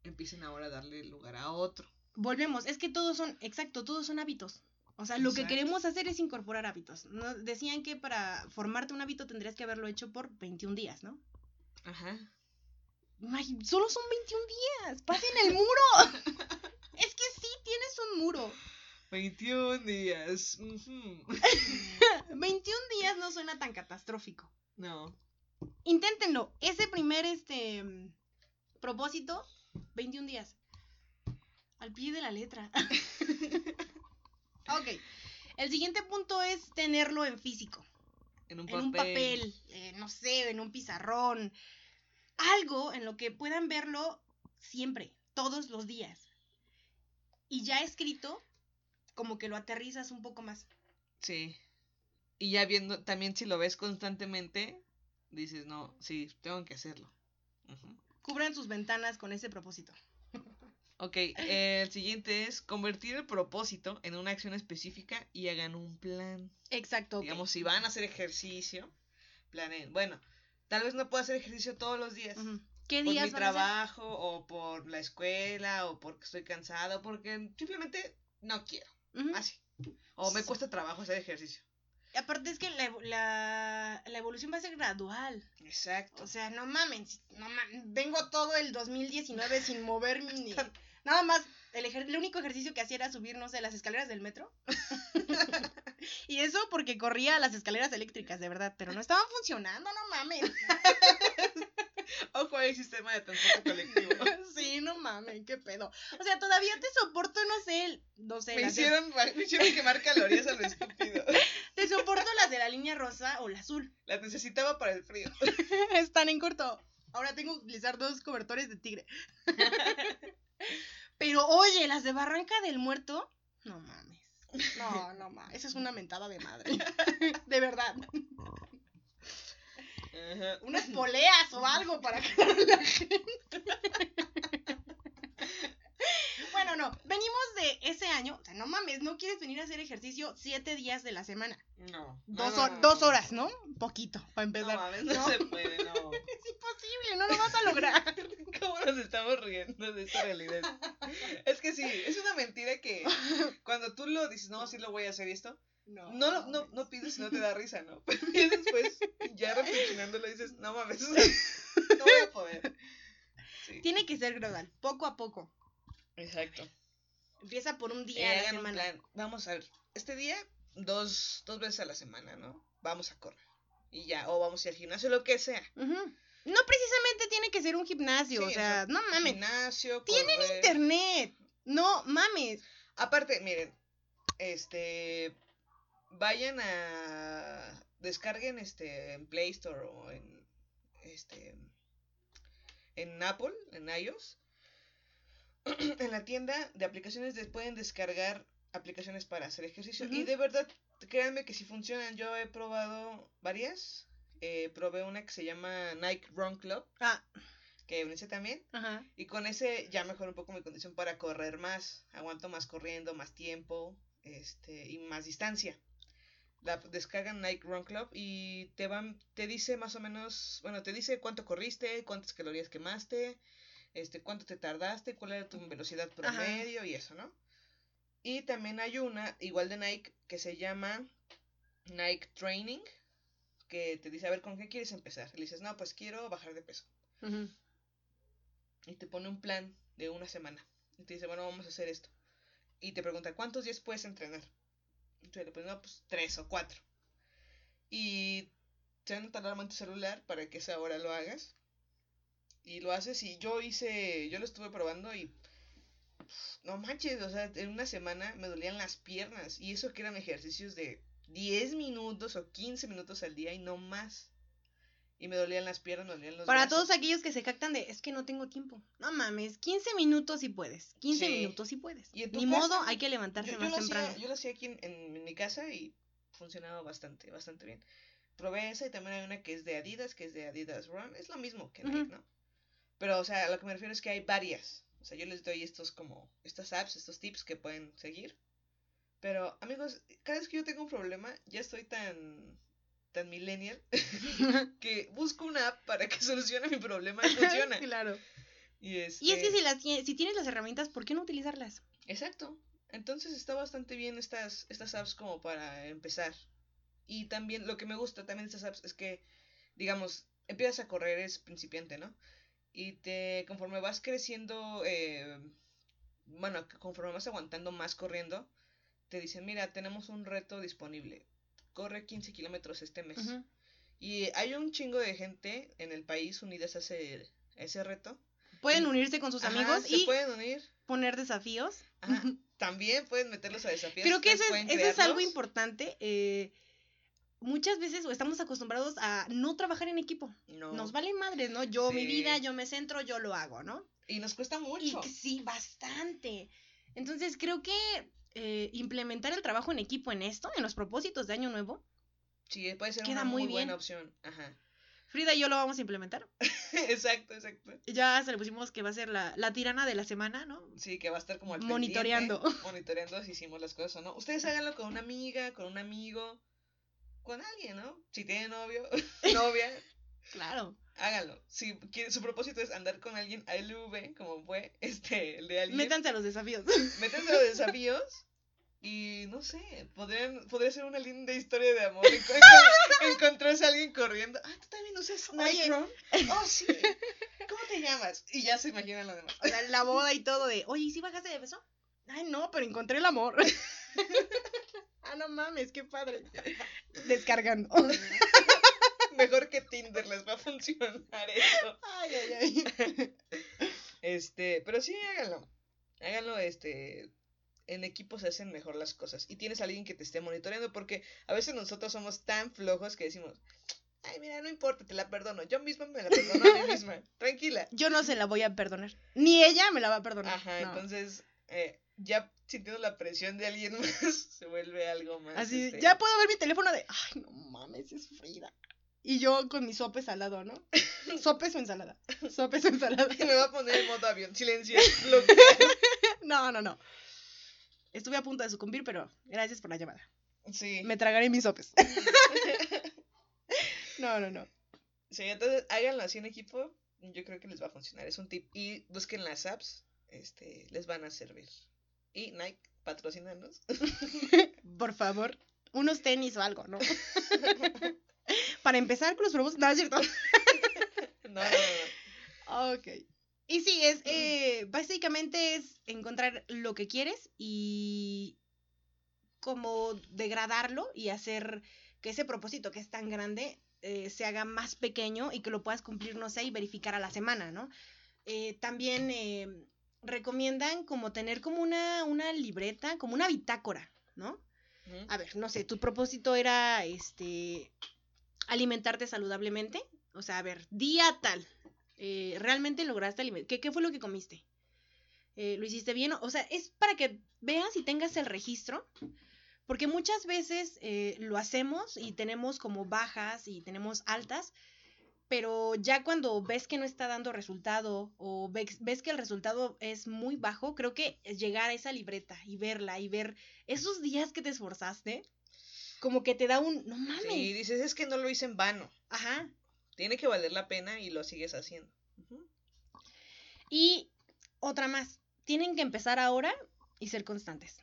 empiecen ahora a darle lugar a otro.
Volvemos, es que todos son, exacto, todos son hábitos. O sea, lo que queremos hacer es incorporar hábitos. ¿no? Decían que para formarte un hábito tendrías que haberlo hecho por 21 días, ¿no?
Ajá.
Ay, solo son 21 días. ¡Pasen el muro! es que sí, tienes un muro.
21 días. ujú.
21 días no suena tan catastrófico.
No.
Inténtenlo. Ese primer este propósito, 21 días. Al pie de la letra. ok. El siguiente punto es tenerlo en físico.
En un
En
papel.
un papel, eh, no sé, en un pizarrón. Algo en lo que puedan verlo siempre, todos los días. Y ya escrito, como que lo aterrizas un poco más.
Sí. Y ya viendo, también si lo ves constantemente, dices, no, sí, tengo que hacerlo. Ujú.
Cubran sus ventanas con ese propósito.
Ok, el siguiente es convertir el propósito en una acción específica y hagan un plan.
Exacto.
Digamos, si van a hacer ejercicio, planeen. Bueno, tal vez no puedo hacer ejercicio todos los días.
Ujú. ¿Qué
Por
días
mi
van a hacer?
trabajo, o por la escuela, o porque estoy cansado, porque simplemente no quiero. Así. O me cuesta trabajo hacer ejercicio.
Aparte es que la, la, la evolución va a ser gradual.
Exacto.
O sea, no mamen, no mamen, vengo todo el 2019 sin moverme ni... Nada más, el, el único ejercicio que hacía era subir, no sé, las escaleras del metro. y eso porque corría las escaleras eléctricas, de verdad, pero no estaban funcionando, no mamen.
Ojo al sistema de transporte colectivo.
sí, no mamen, qué pedo. O sea, todavía te soporto, no sé, el- no sé,
Me
las de-
hicieron, me hicieron quemar calorías a lo estúpido.
te soporto las de la línea rosa o la azul.
Las necesitaba para el frío.
Están en corto. Ahora tengo que utilizar dos cobertores de tigre. Pero oye, las de Barranca del Muerto, no mames. No, no mames. Esa es una mentada de madre. De verdad. Unas poleas o algo para que la gente. Bueno, no. Venimos de ese año. O sea, no mames, no quieres venir a hacer ejercicio siete días de la semana.
No.
Dos,
no,
hor-
no,
dos
no.
horas, ¿no? Poquito, para
No,
empezar.
mames, no,
No.
se puede, no.
Es imposible, no lo vas a lograr.
¿Cómo nos estamos riendo de esta realidad? Es que sí, es una mentira que cuando tú lo dices, no, sí lo voy a hacer y esto, no, lo- no, no pides si no te da risa, ¿no? Pero después, ya reflexionándolo, dices, no mames, no voy a poder. Sí,
Tiene que ser gradual, poco a poco.
Exacto.
Empieza por un
Eh,
día a la semana.
plan. Vamos a ver, este día, dos, dos veces a la semana, ¿no? Vamos a correr. Y ya, o vamos a ir al gimnasio, lo que sea.
No precisamente tiene que ser un gimnasio,
Sí,
o sea, no mames.
Gimnasio,
Tienen
correr.
internet. No mames.
Aparte, miren, este vayan a descarguen este en Play Store o en este en Apple, en iOS. en la tienda de aplicaciones de- pueden descargar aplicaciones para hacer ejercicio y de verdad créanme que si funcionan. Yo he probado varias. Eh, probé una que se llama Nike Run Club,
Ah,
que ese también.
ajá.
Y con ese ya mejoró un poco mi condición para correr más. Aguanto más corriendo, más tiempo este, y más distancia. La descargan Nike Run Club y te van, te dice más o menos, bueno, te dice cuánto corriste, cuántas calorías quemaste, este, cuánto te tardaste, cuál era tu velocidad promedio y eso, ¿no? Y también hay una, igual de Nike, que se llama Nike Training, que te dice, a ver, ¿con qué quieres empezar? Le dices, no, pues quiero bajar de peso y te pone un plan de una semana. Y te dice, bueno, vamos a hacer esto. Y te pregunta, ¿cuántos días puedes entrenar? Y tú le pones, no, pues tres o cuatro. Y te van a tardar en tu celular para que esa hora lo hagas. Y lo haces y yo hice, yo lo estuve probando y no manches, o sea, en una semana me dolían las piernas. Y eso que eran ejercicios de 10 minutos o 15 minutos al día y no más. Y me dolían las piernas, me dolían los
Para
brazos.
todos aquellos que se jactan de, es que no tengo tiempo. No mames, 15 minutos si puedes. 15
Sí.
minutos si puedes.
Y
Ni
casa,
modo, hay que levantarse
yo, yo
más temprano.
Hacía, yo lo hacía aquí en, en- en mi casa y funcionaba bastante, bastante bien. Probé esa y también hay una que es de Adidas, que es de Adidas Run. Es lo mismo que Nike,
Ujú.
¿no? Pero, o sea, a lo que me refiero es que hay varias. O sea, yo les doy estos como, estas apps, estos tips que pueden seguir. Pero, amigos, cada vez que yo tengo un problema, ya estoy tan, tan millennial, que busco una app para que solucione mi problema y funciona.
claro.
Y, este...
Y es que si, las, si tienes las herramientas, ¿por qué no utilizarlas?
Exacto. Entonces está bastante bien estas, estas apps como para empezar. Y también lo que me gusta también de estas apps es que, digamos, empiezas a correr, es principiante, ¿no? Y te, conforme vas creciendo, eh, bueno, conforme vas aguantando más corriendo, te dicen, mira, tenemos un reto disponible. Corre 15 kilómetros este mes. Y hay un chingo de gente en el país unidas a ese, ese reto.
Pueden
Y-
unirse con sus
Ajá,
amigos y
pueden unir.
poner desafíos.
Ajá, También pueden meterlos a desafíos.
Creo que eso es, eso es algo importante. eh, muchas veces estamos acostumbrados a no trabajar en equipo.
No.
Nos valen madres, ¿no? Yo, mi vida, yo me centro, yo lo hago, ¿no?
Y nos cuesta
Y
mucho.
que sí, bastante. Entonces creo que eh, implementar el trabajo en equipo en esto, en los propósitos de Año Nuevo,
Sí, puede ser
Queda
una
muy
muy, buena opción. Ajá.
Frida y yo lo vamos a implementar.
exacto, exacto.
Ya se le pusimos que va a ser la, la tirana de la semana, ¿no?
Sí, que va a estar como al
Monitoreando.
pendiente, monitoreando si hicimos las cosas o no. Ustedes háganlo con una amiga, con un amigo, con alguien, ¿no? Si tienen novio, novia,
Claro.
háganlo. Si su propósito es andar con alguien ALV, como fue este, el de alguien.
Métanse a los desafíos.
Métanse a los desafíos y no sé, podrían, podría ser una linda historia de amor. Enco- enco- Encontrarse a alguien corriendo. Ah, tú también usas
Oye.
Nitro. Oh, sí. ¿Cómo te llamas? Y ya se imaginan lo demás.
O sea, la boda y todo de, oye, ¿y si bajaste de peso? Ay, no, pero encontré el amor. ah, no mames, qué padre. Descargando.
Mejor que Tinder les va a funcionar eso.
ay, ay, ay.
Este, pero sí, háganlo. Háganlo, este. En equipo se hacen mejor las cosas. Y tienes a alguien que te esté monitoreando. Porque a veces nosotros somos tan flojos que decimos. Ay, mira, no importa, te la perdono. Yo misma me la perdono a mí misma. Tranquila.
Yo no se la voy a perdonar. Ni ella me la va a perdonar.
Ajá,
no.
entonces. eh, ya sintiendo la presión de alguien más, se vuelve algo más.
Así,
este,
ya puedo ver mi teléfono de, ay, no mames, es Frida. Y yo con mis sopes al lado, ¿no? Sopes o ensalada. Sopes o ensalada.
Me va a poner en modo avión. Silencio.
No, no, no. Estuve a punto de sucumbir, pero gracias por la llamada.
Sí.
Me tragaré mis sopes. No, no, no.
Sí, entonces háganlo así en equipo. Yo creo que les va a funcionar. Es un tip. Y busquen las apps. Este, les van a servir. Y Nike, patrocínanos.
Por favor, unos tenis o algo, ¿no? Para empezar con los. No, es cierto.
No, no, no.
Ok. Y sí, es eh, básicamente es encontrar lo que quieres y como degradarlo y hacer que ese propósito que es tan grande eh, se haga más pequeño y que lo puedas cumplir, no sé, y verificar a la semana, ¿no? Eh, también recomiendan como tener como una, una libreta, como una bitácora, ¿no? A ver, no sé, tu propósito era este alimentarte saludablemente. O sea, a ver, día tal. eh, ¿Realmente lograste alimentar? ¿Qué, ¿Qué fue lo que comiste? Eh, ¿Lo hiciste bien? O sea, es para que veas y tengas el registro. Porque muchas veces eh, lo hacemos y tenemos como bajas y tenemos altas. Pero ya cuando ves que no está dando resultado o ves, ves que el resultado es muy bajo, creo que llegar a esa libreta y verla y ver esos días que te esforzaste, como que te da un, no mames.
Sí, dices, es que no lo hice en vano.
Ajá.
Tiene que valer la pena y lo sigues haciendo.
Y otra más, tienen que empezar ahora y ser constantes.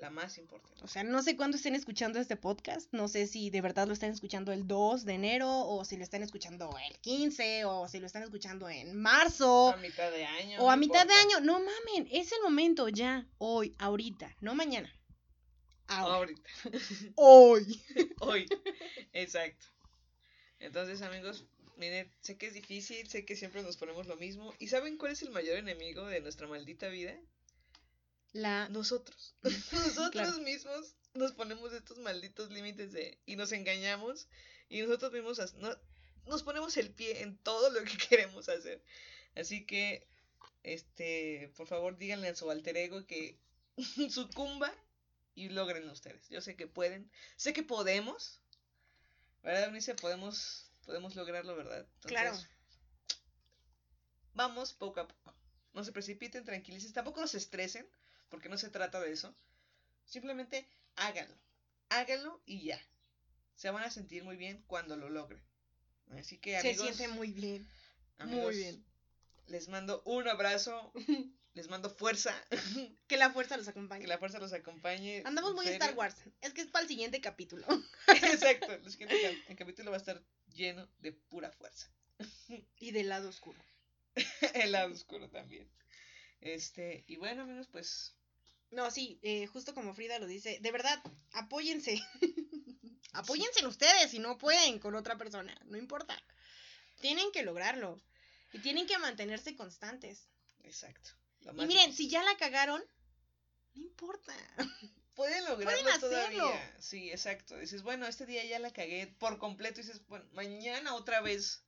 La más importante.
O sea, no sé cuándo estén escuchando este podcast, no sé si de verdad lo están escuchando el 2 de enero o si lo están escuchando el 15 o si lo están escuchando en marzo
A mitad de año.
o
no
a mitad de año. No mamen, es el momento ya, hoy, ahorita, no mañana. Ahora.
Ahorita.
Hoy.
Hoy. Exacto. Entonces, amigos, miren, sé que es difícil, sé que siempre nos ponemos lo mismo. ¿Y saben cuál es el mayor enemigo de nuestra maldita vida?
La
Nosotros. Nosotros
Claro.
mismos nos ponemos estos malditos límites de y nos engañamos y nosotros mismos no- nos ponemos el pie en todo lo que queremos hacer. Así que este, por favor, díganle a su alter ego que sucumba y logren ustedes. Yo sé que pueden, sé que podemos. ¿Verdad, Eunice? Podemos podemos lograrlo, ¿verdad?
Claro.
Vamos poco a poco. No se precipiten, tranquilicen, tampoco nos estresen, porque no se trata de eso. Simplemente háganlo. Háganlo y ya. Se van a sentir muy bien cuando lo logren. Así que
se
amigos,
siente muy bien.
amigos,
Muy bien.
Les mando un abrazo, les mando fuerza,
Que la fuerza los acompañe.
que la fuerza los acompañe.
Andamos muy. Star Wars. Es que es para el siguiente capítulo.
Exacto, el siguiente el capítulo va a estar lleno de pura fuerza.
y del lado oscuro.
El lado oscuro también. Este, y bueno, amigos, pues
No, sí, eh, justo como Frida lo dice, de verdad, apóyense. apóyense en ustedes si no pueden con otra persona, no importa. Tienen que lograrlo. Y tienen que mantenerse constantes.
Exacto. Lo
Y miren,
difícil.
si ya la cagaron, no importa.
Pueden lograrlo
Pueden
todavía. Sí, exacto. Dices, bueno, este día ya la cagué por completo. Y dices, bueno, mañana otra vez.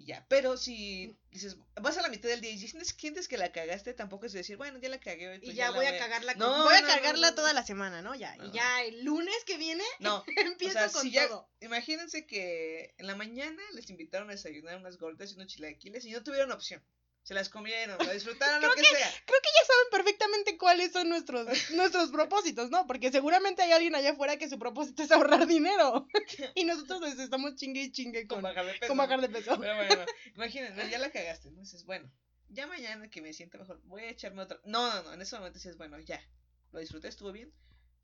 Y ya. Pero si dices, vas a la mitad del día y sientes, sientes que la cagaste, tampoco es decir, bueno, ya la cagué hoy.
Y
pues
ya voy a cagarla. con-
No,
voy a
no, no,
cargarla
no,
toda la semana, ¿no? Ya. Y ya el lunes que viene
No,
empiezo
o sea,
con
si ya,
todo.
imagínense que en la mañana les invitaron a desayunar unas gorditas y unos chilaquiles y no tuvieron opción. Se las comieron, la disfrutaron, lo que sea.
Creo que ya saben perfectamente cuáles son nuestros, nuestros propósitos, ¿no? Porque seguramente hay alguien allá afuera que su propósito es ahorrar dinero. y nosotros les estamos chingue y chingue
Con
con,
bajar de peso.
con bajar de peso.
Pero bueno, imagínense, ya la cagaste. Entonces, bueno, ya mañana que me sienta mejor, voy a echarme otra. No, no, no, en ese momento dices, bueno, ya, lo disfruté, estuvo bien,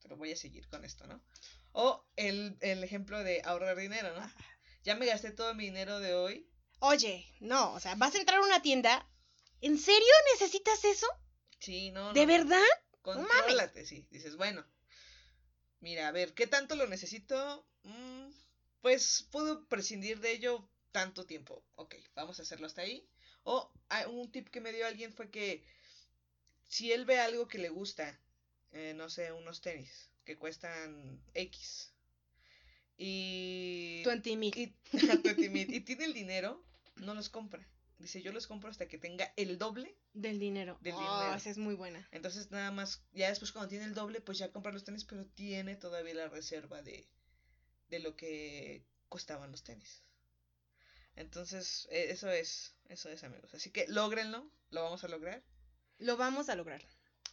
pero voy a seguir con esto, ¿no? O el, el ejemplo de ahorrar dinero, ¿no? Ya me gasté todo mi dinero de hoy.
Oye, no, o sea, vas a entrar a una tienda. ¿En serio necesitas eso?
Sí, no.
¿De
no,
verdad?
Contrólate, sí. Dices, bueno, mira, a ver, ¿qué tanto lo necesito? Mm, pues puedo prescindir de ello tanto tiempo. Ok, vamos a hacerlo hasta ahí. O ah, un tip que me dio alguien fue que si él ve algo que le gusta, eh, no sé, unos tenis que cuestan X. Y...
20 mil.
y, 20 mil, y tiene el dinero, no los compra. Dice, yo los compro hasta que tenga el doble
Del dinero.
Del
Oh,
dinero.
esa es muy buena.
entonces nada más, ya después cuando tiene el doble, pues ya compra los tenis, pero tiene todavía la reserva de, de lo que costaban los tenis. Entonces, eh, eso es, eso es amigos. Así que logrenlo, lo vamos a lograr.
Lo vamos a lograr.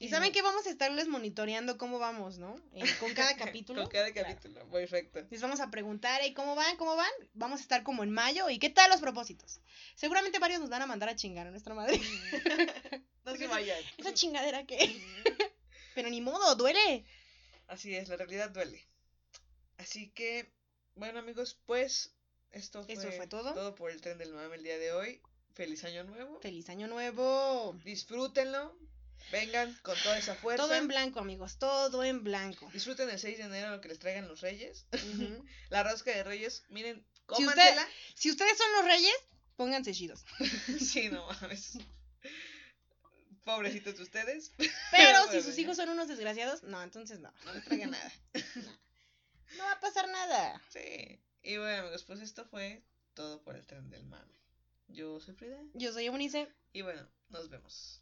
Y saben que vamos a estarles monitoreando cómo vamos, ¿no? Eh, con cada capítulo.
Con cada
Claro.
capítulo, perfecto.
Les vamos a preguntar, ¿y cómo van? ¿Cómo van? Vamos a estar como en mayo. ¿Y qué tal los propósitos? Seguramente varios nos van a mandar a chingar a nuestra madre.
No se
Esa-
vayan.
Esa chingadera que. Pero ni modo, duele.
Así es, la realidad duele. Así que, bueno amigos, pues esto fue,
Eso fue todo.
todo por el tren del mame el día de hoy. Feliz año nuevo.
Feliz año nuevo.
Disfrútenlo. Vengan con toda esa fuerza.
Todo en blanco, amigos. Todo en blanco.
Disfruten el 6 de enero lo que les traigan los reyes. La rosca de reyes, miren,
Si usted-
cómansela.
Si ustedes son los reyes, pónganse chidos.
sí, no mames. Pobrecitos de ustedes.
Pero si sus hijos son unos desgraciados, no, entonces no. No les traigan nada. No va a pasar nada.
Sí. Y bueno amigos, pues esto fue todo por el tren del mame. Yo soy Frida.
Yo soy Eunice.
Y bueno, nos vemos.